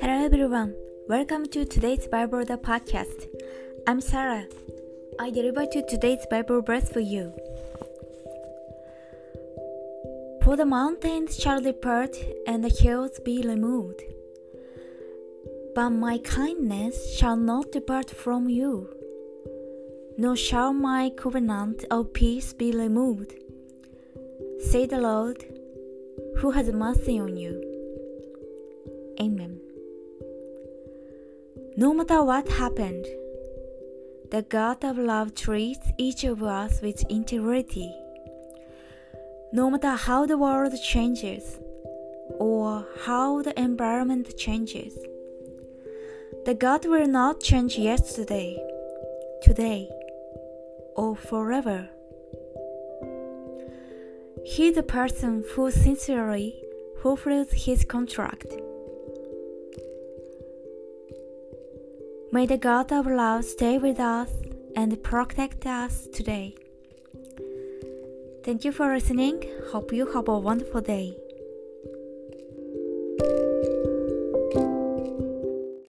Hello everyone, welcome to today's Bible the podcast. I'm Sarah. I deliver to today's Bible verse for you. For the mountains shall depart and the hills be removed, but my kindness shall not depart from you, nor shall my covenant of peace be removed, say the Lord, who has mercy on you. Amen. No matter what happened, the God of love treats each of us with integrity. No matter how the world changes or how the environment changes, the God will not change yesterday, today, or forever. He the person who sincerely fulfills his contract. May the God of love stay with us and protect us today. Thank you for listening. Hope you have a wonderful day.